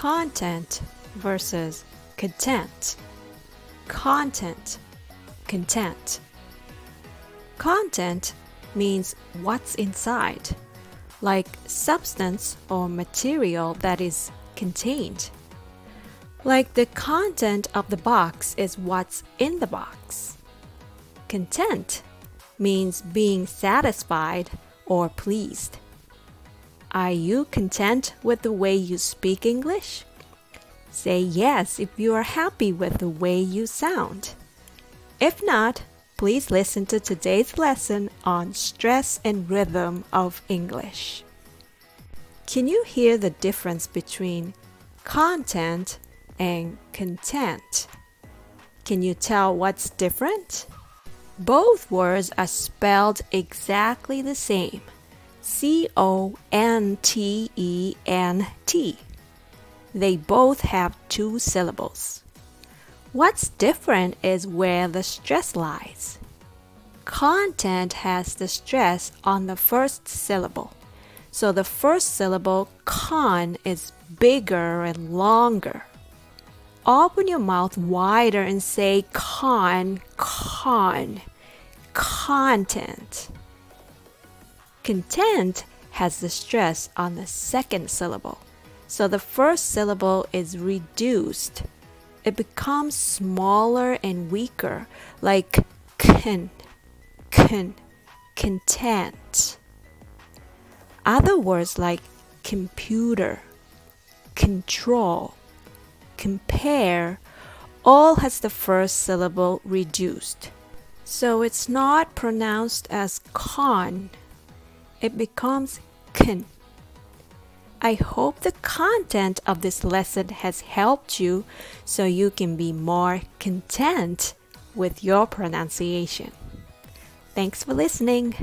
content versus content. Content, content. Content means what's inside, like substance or material that is contained. Like the content of the box is what's in the box. Content means being satisfied or pleased. Are you content with the way you speak English? Say yes if you are happy with the way you sound. If not, please listen to today's lesson on stress and rhythm of English. Can you hear the difference between content and content? Can you tell what's different? Both words are spelled exactly the same C O N T E N T. They both have two syllables. What's different is where the stress lies. Content has the stress on the first syllable. So the first syllable, con, is bigger and longer. Open your mouth wider and say con, con, content. Content has the stress on the second syllable, so the first syllable is reduced. It becomes smaller and weaker, like con, con, content. Other words like computer, control, compare, all has the first syllable reduced. So it's not pronounced as con it becomes kun. I hope the content of this lesson has helped you so you can be more content with your pronunciation. Thanks for listening.